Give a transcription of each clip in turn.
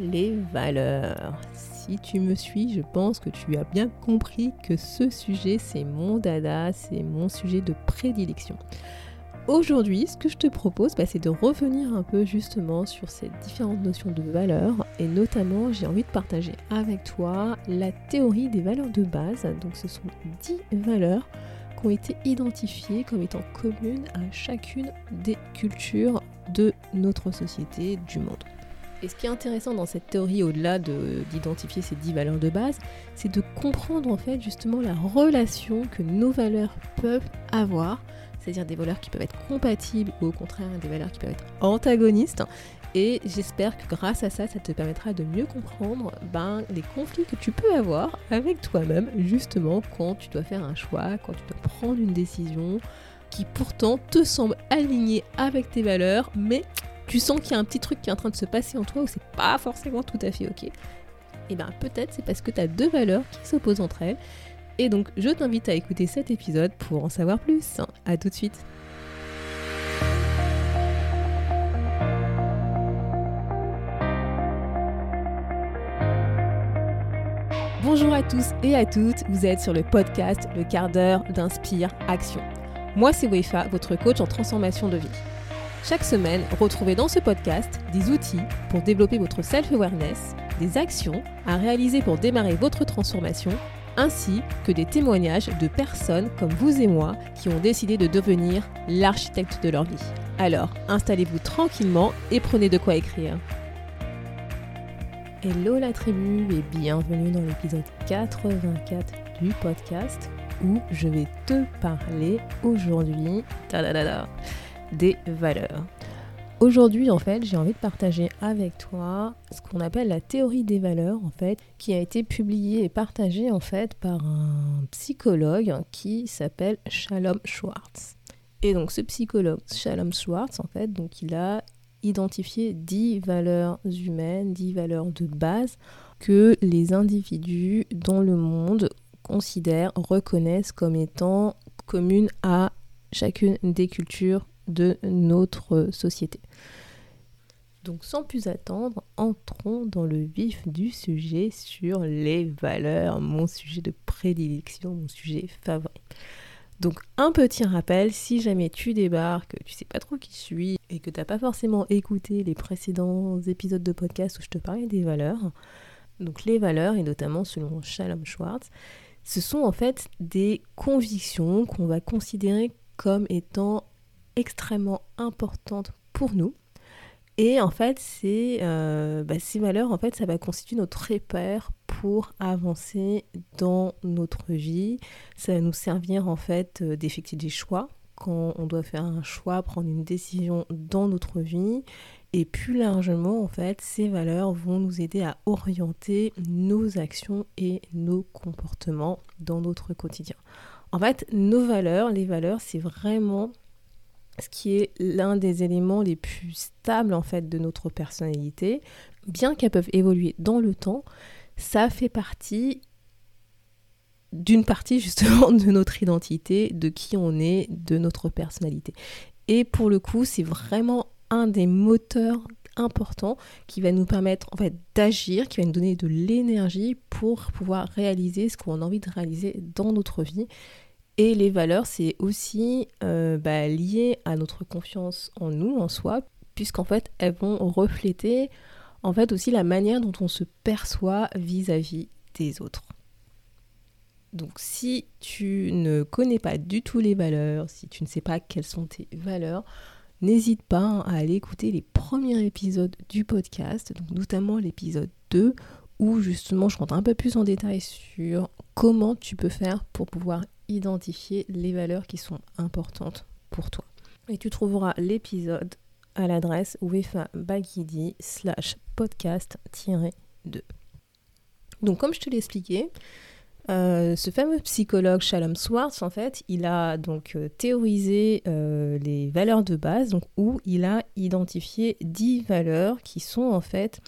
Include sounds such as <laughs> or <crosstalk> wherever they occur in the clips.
les valeurs. Si tu me suis, je pense que tu as bien compris que ce sujet, c'est mon dada, c'est mon sujet de prédilection. Aujourd'hui, ce que je te propose, bah, c'est de revenir un peu justement sur ces différentes notions de valeurs et notamment j'ai envie de partager avec toi la théorie des valeurs de base. Donc ce sont 10 valeurs qui ont été identifiées comme étant communes à chacune des cultures de notre société, du monde. Et ce qui est intéressant dans cette théorie, au-delà d'identifier ces 10 valeurs de base, c'est de comprendre en fait justement la relation que nos valeurs peuvent avoir c'est-à-dire des valeurs qui peuvent être compatibles ou au contraire des valeurs qui peuvent être antagonistes. Et j'espère que grâce à ça, ça te permettra de mieux comprendre ben, les conflits que tu peux avoir avec toi-même, justement quand tu dois faire un choix, quand tu dois prendre une décision qui pourtant te semble alignée avec tes valeurs, mais tu sens qu'il y a un petit truc qui est en train de se passer en toi où c'est pas forcément tout à fait ok. Et bien peut-être c'est parce que tu as deux valeurs qui s'opposent entre elles et donc, je t'invite à écouter cet épisode pour en savoir plus. A tout de suite. Bonjour à tous et à toutes, vous êtes sur le podcast Le quart d'heure d'Inspire Action. Moi, c'est Wefa, votre coach en transformation de vie. Chaque semaine, retrouvez dans ce podcast des outils pour développer votre self-awareness, des actions à réaliser pour démarrer votre transformation ainsi que des témoignages de personnes comme vous et moi qui ont décidé de devenir l'architecte de leur vie. Alors, installez-vous tranquillement et prenez de quoi écrire. Hello la tribu et bienvenue dans l'épisode 84 du podcast où je vais te parler aujourd'hui des valeurs. Aujourd'hui, en fait, j'ai envie de partager avec toi ce qu'on appelle la théorie des valeurs, en fait, qui a été publiée et partagée, en fait, par un psychologue qui s'appelle Shalom Schwartz. Et donc, ce psychologue, Shalom Schwartz, en fait, donc, il a identifié 10 valeurs humaines, 10 valeurs de base que les individus dans le monde considèrent, reconnaissent comme étant communes à chacune des cultures de notre société. Donc sans plus attendre, entrons dans le vif du sujet sur les valeurs, mon sujet de prédilection, mon sujet favori. Donc un petit rappel, si jamais tu débarques, tu sais pas trop qui je suis et que tu n'as pas forcément écouté les précédents épisodes de podcast où je te parlais des valeurs, donc les valeurs, et notamment selon Shalom Schwartz, ce sont en fait des convictions qu'on va considérer comme étant extrêmement importante pour nous. Et en fait, euh, bah, ces valeurs, en fait, ça va constituer notre repère pour avancer dans notre vie. Ça va nous servir, en fait, euh, d'effectuer des choix quand on doit faire un choix, prendre une décision dans notre vie. Et plus largement, en fait, ces valeurs vont nous aider à orienter nos actions et nos comportements dans notre quotidien. En fait, nos valeurs, les valeurs, c'est vraiment ce qui est l'un des éléments les plus stables en fait de notre personnalité, bien qu'elles peuvent évoluer dans le temps, ça fait partie d'une partie justement <laughs> de notre identité, de qui on est, de notre personnalité. Et pour le coup, c'est vraiment un des moteurs importants qui va nous permettre en fait d'agir, qui va nous donner de l'énergie pour pouvoir réaliser ce qu'on a envie de réaliser dans notre vie et les valeurs, c'est aussi euh, bah, lié à notre confiance en nous, en soi, puisqu'en fait, elles vont refléter en fait aussi la manière dont on se perçoit vis-à-vis des autres. Donc si tu ne connais pas du tout les valeurs, si tu ne sais pas quelles sont tes valeurs, n'hésite pas à aller écouter les premiers épisodes du podcast, donc notamment l'épisode 2, où justement je rentre un peu plus en détail sur comment tu peux faire pour pouvoir identifier les valeurs qui sont importantes pour toi. Et tu trouveras l'épisode à l'adresse wefabagidi slash podcast-2. Donc comme je te l'ai expliqué, euh, ce fameux psychologue Shalom Swartz, en fait, il a donc euh, théorisé euh, les valeurs de base, donc, où il a identifié 10 valeurs qui sont en fait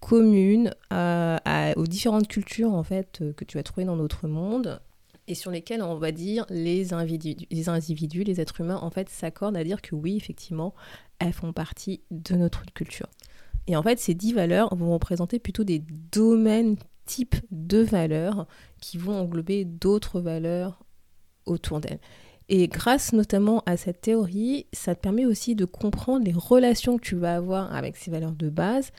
communes aux différentes cultures en fait que tu vas trouver dans notre monde et sur lesquels on va dire les individus, les individus, les êtres humains, en fait, s'accordent à dire que oui, effectivement, elles font partie de notre culture. Et en fait, ces 10 valeurs vont représenter plutôt des domaines types de valeurs qui vont englober d'autres valeurs autour d'elles. Et grâce notamment à cette théorie, ça te permet aussi de comprendre les relations que tu vas avoir avec ces valeurs de base,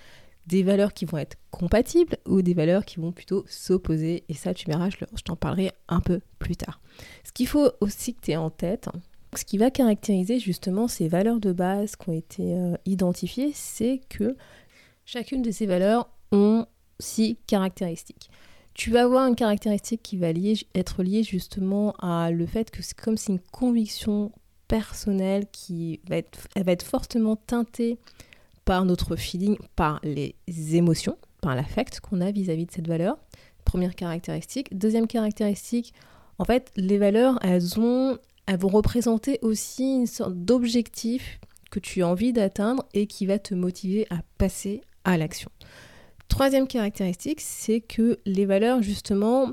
des valeurs qui vont être compatibles ou des valeurs qui vont plutôt s'opposer. Et ça, tu verras, je, t'en parlerai un peu plus tard. Ce qu'il faut aussi que tu aies en tête, ce qui va caractériser justement ces valeurs de base qui ont été euh, identifiées, c'est que chacune de ces valeurs ont six caractéristiques. Tu vas avoir une caractéristique qui va être liée justement à le fait que c'est comme si une conviction personnelle qui va être, elle va être fortement teintée par notre feeling, par les émotions, par l'affect qu'on a vis-à-vis de cette valeur. Première caractéristique. Deuxième caractéristique, en fait, les valeurs, elles, ont, vont représenter aussi une sorte d'objectif que tu as envie d'atteindre et qui va te motiver à passer à l'action. Troisième caractéristique, c'est que les valeurs, justement,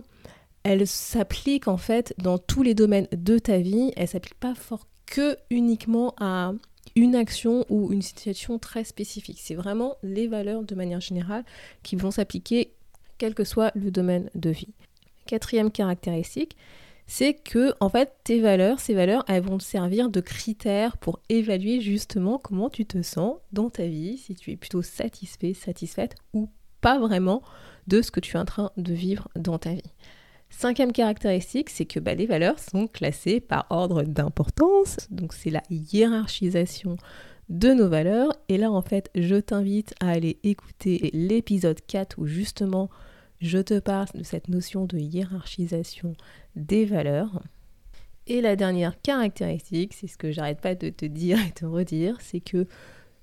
elles s'appliquent en fait dans tous les domaines de ta vie. Elles s'appliquent pas fort que uniquement à une action ou une situation très spécifique. C'est vraiment les valeurs de manière générale qui vont s'appliquer quel que soit le domaine de vie. Quatrième caractéristique, c'est que en fait tes valeurs, ces valeurs, elles vont te servir de critères pour évaluer justement comment tu te sens dans ta vie, si tu es plutôt satisfait, satisfaite ou pas vraiment de ce que tu es en train de vivre dans ta vie. Cinquième caractéristique, c'est que bah, les valeurs sont classées par ordre d'importance, donc c'est la hiérarchisation de nos valeurs. Et là, en fait, je t'invite à aller écouter l'épisode 4 où justement je te parle de cette notion de hiérarchisation des valeurs. Et la dernière caractéristique, c'est ce que j'arrête pas de te dire et te redire, c'est que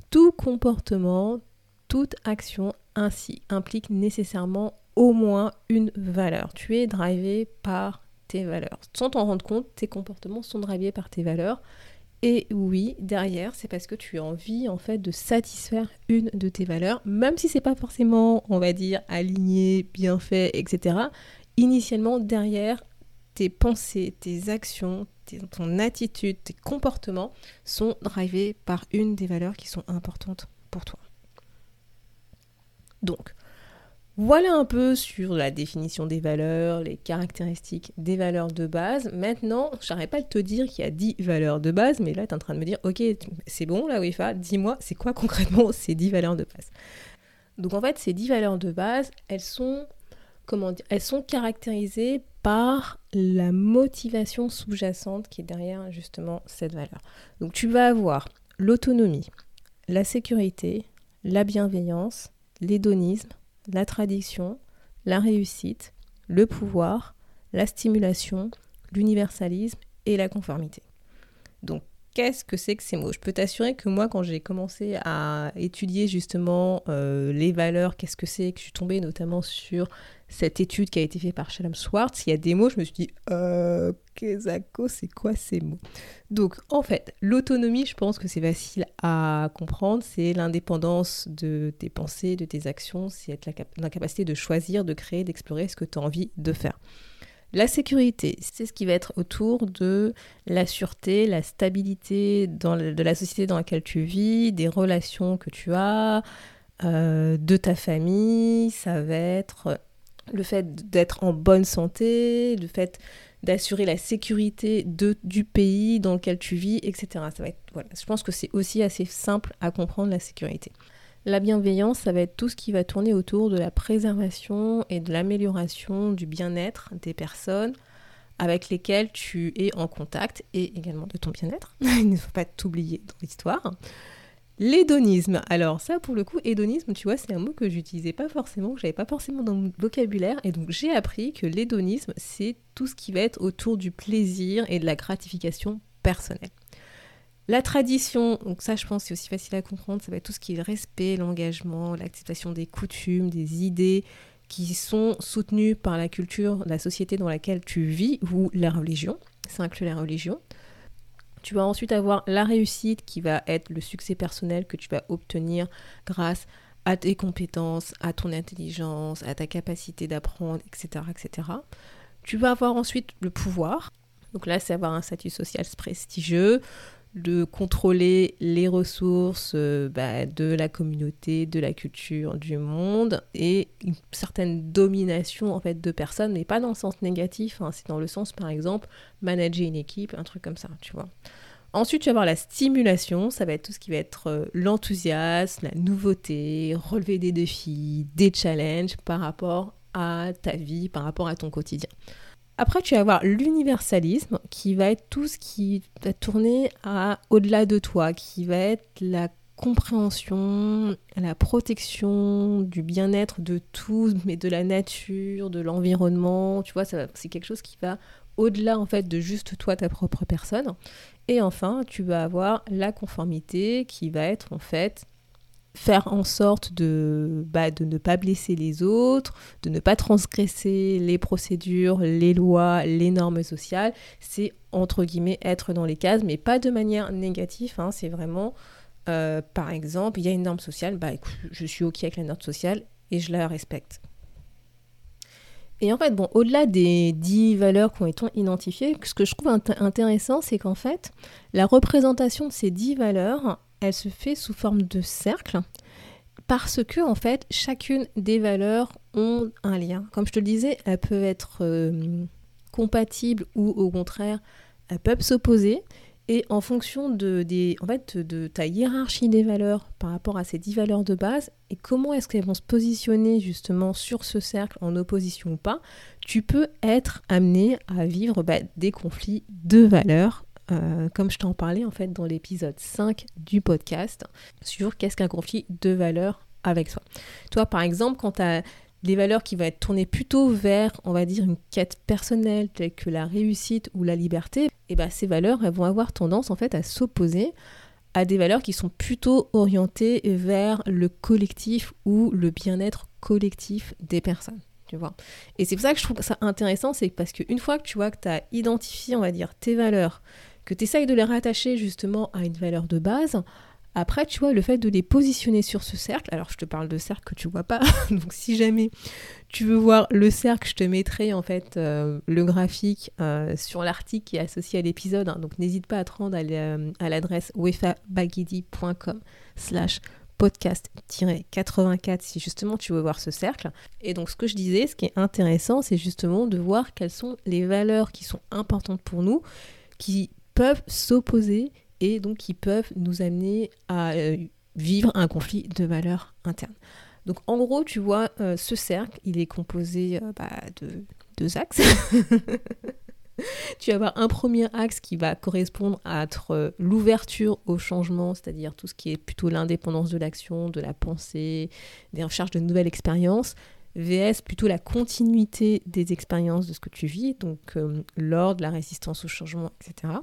tout comportement, toute action ainsi implique nécessairement au moins une valeur. Tu es drivé par tes valeurs. Sans t'en rendre compte, tes comportements sont drivés par tes valeurs. Et oui, derrière, c'est parce que tu as envie en fait de satisfaire une de tes valeurs, même si c'est pas forcément, on va dire, aligné, bien fait, etc. Initialement, derrière, tes pensées, tes actions, ton attitude, tes comportements sont drivés par une des valeurs qui sont importantes pour toi. Donc, voilà un peu sur la définition des valeurs, les caractéristiques des valeurs de base. Maintenant, j'arrête pas de te dire qu'il y a 10 valeurs de base, mais là, tu es en train de me dire, ok, c'est bon, la UEFA, dis-moi, c'est quoi concrètement ces 10 valeurs de base? Donc en fait, ces 10 valeurs de base, elles sont, comment dire, elles sont caractérisées par la motivation sous-jacente qui est derrière justement cette valeur. Donc tu vas avoir l'autonomie, la sécurité, la bienveillance, l'hédonisme, la tradition, la réussite, le pouvoir, la stimulation, l'universalisme et la conformité. Donc, qu'est-ce que c'est que ces mots? Je peux t'assurer que moi, quand j'ai commencé à étudier justement euh, les valeurs, qu'est-ce que c'est, que je suis tombée notamment sur cette étude qui a été faite par Shalom Schwartz, il y a des mots, je me suis dit, euh, Kezako, c'est quoi ces mots? Donc, en fait, l'autonomie, je pense que c'est facile à comprendre, c'est l'indépendance de tes pensées, de tes actions, c'est être la, capacité de choisir, de créer, d'explorer ce que tu as envie de faire. La sécurité, c'est ce qui va être autour de la sûreté, la stabilité de la société dans laquelle tu vis, des relations que tu as, euh, de ta famille, ça va être le fait d'être en bonne santé, le fait d'assurer la sécurité du pays dans lequel tu vis, etc. Je pense que c'est aussi assez simple à comprendre la sécurité. La bienveillance, ça va être tout ce qui va tourner autour de la préservation et de l'amélioration du bien-être des personnes avec lesquelles tu es en contact et également de ton bien-être. <laughs> Il ne faut pas t'oublier dans l'histoire. L'hédonisme. Alors ça, pour le coup, hédonisme, tu vois, c'est un mot que j'utilisais pas forcément, que j'avais pas forcément dans mon vocabulaire, et donc j'ai appris que l'hédonisme, c'est tout ce qui va être autour du plaisir et de la gratification personnelle. La tradition, donc ça, je pense, c'est aussi facile à comprendre, ça va être tout ce qui est le respect, l'engagement, l'acceptation des coutumes, des idées qui sont soutenues par la culture, la société dans laquelle tu vis ou la religion. Ça inclut la religion. Tu vas ensuite avoir la réussite qui va être le succès personnel que tu vas obtenir grâce à tes compétences, à ton intelligence, à ta capacité d'apprendre, etc., etc. Tu vas avoir ensuite le pouvoir. Donc là, c'est avoir un statut social prestigieux, de contrôler les ressources euh, bah, de la communauté, de la culture, du monde et une certaine domination en fait de personnes, mais pas dans le sens négatif, hein. c'est dans le sens par exemple manager une équipe, un truc comme ça, tu vois. Ensuite, tu vas avoir la stimulation, ça va être tout ce qui va être euh, l'enthousiasme, la nouveauté, relever des défis, des challenges par rapport à ta vie, par rapport à ton quotidien. Après, tu vas avoir l'universalisme qui va être tout ce qui va tourner à au-delà de toi, qui va être la compréhension, la protection du bien-être de tout, mais de la nature, de l'environnement. Tu vois, c'est quelque chose qui va au-delà en fait de juste toi, ta propre personne. Et enfin, tu vas avoir la conformité qui va être en fait faire en sorte de, bah, de ne pas blesser les autres, de ne pas transgresser les procédures, les lois, les normes sociales. C'est entre guillemets être dans les cases, mais pas de manière négative. Hein. c'est vraiment, euh, par exemple, il y a une norme sociale, bah écoute, je suis ok avec la norme sociale et je la respecte. Et en fait, bon, au-delà des dix valeurs qui ont été identifiées, ce que je trouve intéressant, c'est qu'en fait, la représentation de ces dix valeurs, elle se fait sous forme de cercle parce que en fait chacune des valeurs ont un lien. Comme je te le disais, elles peuvent être euh, compatibles ou au contraire elles peuvent s'opposer. Et en fonction de, ta hiérarchie des valeurs par rapport à ces dix valeurs de base, et comment est-ce qu'elles vont se positionner justement sur ce cercle en opposition ou pas, tu peux être amené à vivre bah, des conflits de valeurs euh, comme je t'en parlais en fait dans l'épisode 5 du podcast, sur qu'est-ce qu'un conflit de valeurs avec soi. Toi, par exemple, quand tu as des valeurs qui vont être tournées plutôt vers, on va dire, une quête personnelle telle que la réussite ou la liberté, et eh ben ces valeurs, elles vont avoir tendance en fait à s'opposer à des valeurs qui sont plutôt orientées vers le collectif ou le bien-être collectif des personnes. Tu vois. Et c'est pour ça que je trouve ça intéressant, c'est parce qu'une fois que tu vois que tu as identifié, on va dire, tes valeurs, que tu essayes de les rattacher justement à une valeur de base, après, tu vois, le fait de les positionner sur ce cercle, alors je te parle de cercle que tu vois pas, <laughs> donc si jamais tu veux voir le cercle, je te mettrai en fait euh, le graphique euh, sur l'article qui est associé à l'épisode, hein. donc n'hésite pas à te rendre à l'adresse wefabagidi.com slash podcast-84 si justement tu veux voir ce cercle. Et donc ce que je disais, ce qui est intéressant, c'est justement de voir quelles sont les valeurs qui sont importantes pour nous, qui peuvent s'opposer et donc qui peuvent nous amener à euh, vivre un conflit de valeurs internes. Donc en gros, tu vois, euh, ce cercle, il est composé euh, bah, de deux axes. <laughs> tu vas avoir un premier axe qui va correspondre à être l'ouverture au changement, c'est-à-dire tout ce qui est plutôt l'indépendance de l'action, de la pensée, des recherches de nouvelles expériences. VS plutôt la continuité des expériences de ce que tu vis, donc euh, l'ordre, la résistance au changement, etc.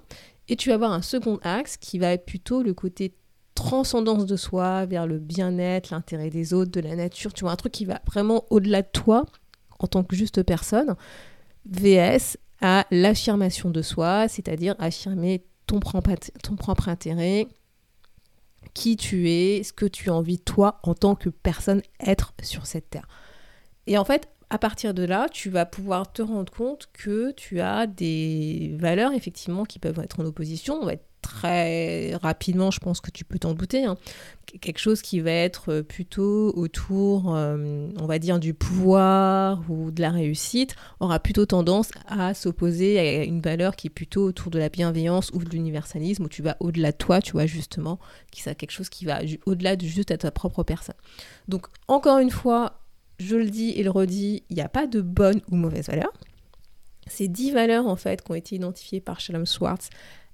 Et tu vas avoir un second axe qui va être plutôt le côté transcendance de soi vers le bien-être, l'intérêt des autres, de la nature, tu vois, un truc qui va vraiment au-delà de toi en tant que juste personne. VS à l'affirmation de soi, c'est-à-dire affirmer ton propre, ton propre intérêt, qui tu es, ce que tu as envie toi en tant que personne être sur cette terre. Et en fait, à partir de là, tu vas pouvoir te rendre compte que tu as des valeurs effectivement qui peuvent être en opposition. On va être très rapidement, je pense que tu peux t'en douter. Hein. Quelque chose qui va être plutôt autour, euh, on va dire, du pouvoir ou de la réussite, aura plutôt tendance à s'opposer à une valeur qui est plutôt autour de la bienveillance ou de l'universalisme, où tu vas au-delà de toi, tu vois, justement, qui c'est quelque chose qui va au-delà de juste à ta propre personne. Donc, encore une fois, je le dis et le redis, il n'y a pas de bonne ou mauvaise valeur. Ces dix valeurs, en fait, qui ont été identifiées par Shalom Schwartz,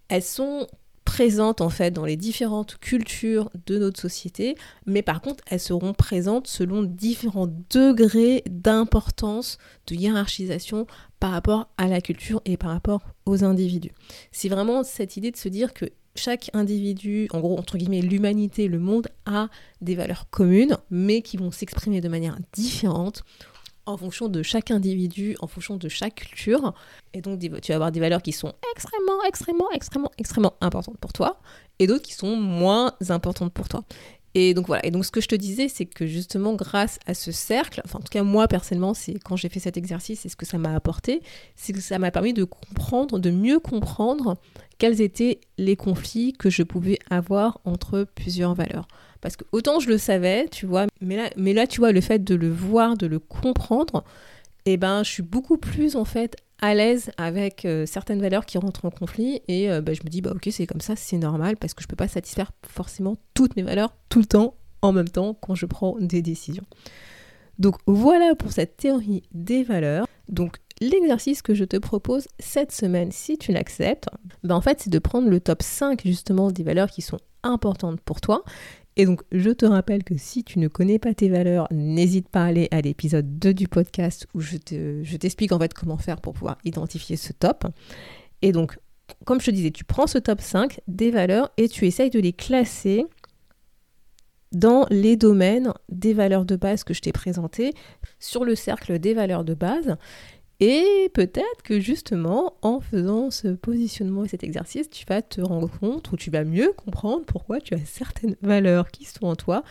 elles sont présentes, en fait, dans les différentes cultures de notre société, mais par contre, elles seront présentes selon différents degrés d'importance, de hiérarchisation par rapport à la culture et par rapport aux individus. C'est vraiment cette idée de se dire que chaque individu, en gros, entre guillemets, l'humanité, le monde, a des valeurs communes, mais qui vont s'exprimer de manière différente en fonction de chaque individu, en fonction de chaque culture. Et donc, tu vas avoir des valeurs qui sont extrêmement, extrêmement, extrêmement, extrêmement importantes pour toi, et d'autres qui sont moins importantes pour toi. Et donc voilà, et donc ce que je te disais, c'est que justement grâce à ce cercle, enfin en tout cas moi personnellement, c'est quand j'ai fait cet exercice, c'est ce que ça m'a apporté, c'est que ça m'a permis de comprendre, de mieux comprendre quels étaient les conflits que je pouvais avoir entre plusieurs valeurs. Parce que autant je le savais, tu vois, mais là, mais là tu vois, le fait de le voir, de le comprendre, eh ben je suis beaucoup plus en fait à l'aise avec euh, certaines valeurs qui rentrent en conflit et euh, bah, je me dis bah ok c'est comme ça c'est normal parce que je peux pas satisfaire forcément toutes mes valeurs tout le temps en même temps quand je prends des décisions. Donc voilà pour cette théorie des valeurs. Donc l'exercice que je te propose cette semaine, si tu l'acceptes, bah en fait c'est de prendre le top 5 justement des valeurs qui sont importantes pour toi et donc, je te rappelle que si tu ne connais pas tes valeurs, n'hésite pas à aller à l'épisode 2 du podcast où je, t'explique en fait comment faire pour pouvoir identifier ce top. Et donc, comme je te disais, tu prends ce top 5 des valeurs et tu essayes de les classer dans les domaines des valeurs de base que je t'ai présentées sur le cercle des valeurs de base. Et peut-être que justement, en faisant ce positionnement et cet exercice, tu vas te rendre compte ou tu vas mieux comprendre pourquoi tu as certaines valeurs qui sont en toi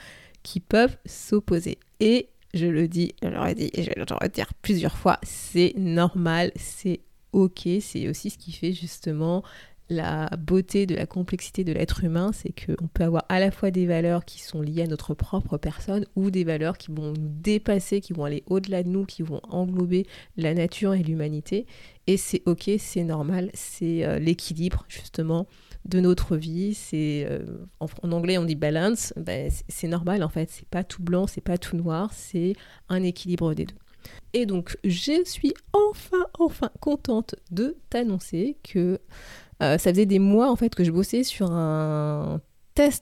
qui peuvent s'opposer. Et je le dis, je l'aurais dit et je vais le plusieurs fois, c'est normal, c'est ok, c'est aussi ce qui fait justement la beauté de la complexité de l'être humain, c'est qu'on peut avoir à la fois des valeurs qui sont liées à notre propre personne ou des valeurs qui vont nous dépasser, qui vont aller au-delà de nous, qui vont englober la nature et l'humanité. Et c'est ok, c'est normal, c'est euh, l'équilibre justement de notre vie. Euh, en, anglais on dit balance, ben, c'est normal en fait. C'est pas tout blanc, c'est pas tout noir, c'est un équilibre des deux. Et donc je suis enfin enfin contente de t'annoncer que ça faisait des mois en fait que je bossais sur un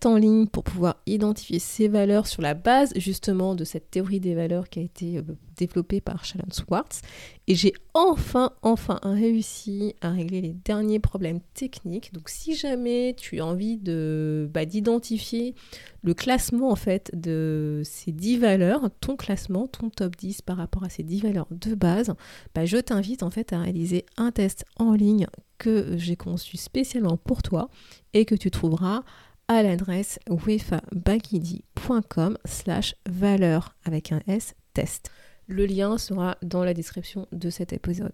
en ligne pour pouvoir identifier ces valeurs sur la base justement de cette théorie des valeurs qui a été euh, développée par Shannon Swartz. Et j'ai enfin, enfin réussi à régler les derniers problèmes techniques. Donc si jamais tu as envie de bah, d'identifier le classement en fait de ces 10 valeurs, ton classement, ton top 10 par rapport à ces 10 valeurs de base, bah, je t'invite en fait à réaliser un test en ligne que j'ai conçu spécialement pour toi et que tu trouveras à l'adresse wefabakidi.com slash valeur avec un S test. Le lien sera dans la description de cet épisode.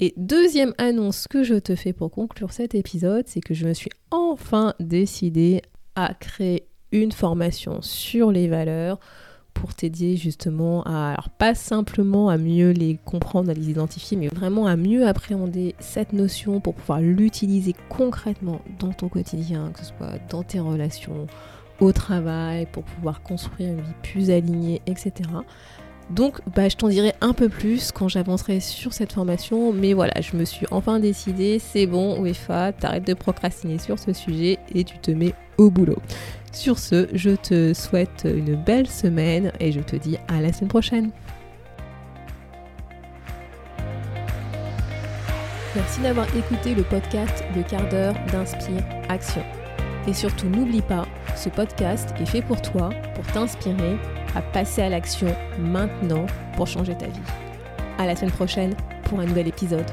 Et deuxième annonce que je te fais pour conclure cet épisode, c'est que je me suis enfin décidée à créer une formation sur les valeurs pour t'aider justement à, alors pas simplement à mieux les comprendre, à les identifier, mais vraiment à mieux appréhender cette notion pour pouvoir l'utiliser concrètement dans ton quotidien, que ce soit dans tes relations, au travail, pour pouvoir construire une vie plus alignée, etc. Donc bah, je t'en dirai un peu plus quand j'avancerai sur cette formation, mais voilà, je me suis enfin décidée, c'est bon, UEFA, t'arrêtes de procrastiner sur ce sujet et tu te mets au boulot. Sur ce, je te souhaite une belle semaine et je te dis à la semaine prochaine. Merci d'avoir écouté le podcast Le quart d'heure d'Inspire Action. Et surtout, n'oublie pas, ce podcast est fait pour toi, pour t'inspirer à passer à l'action maintenant pour changer ta vie. À la semaine prochaine pour un nouvel épisode.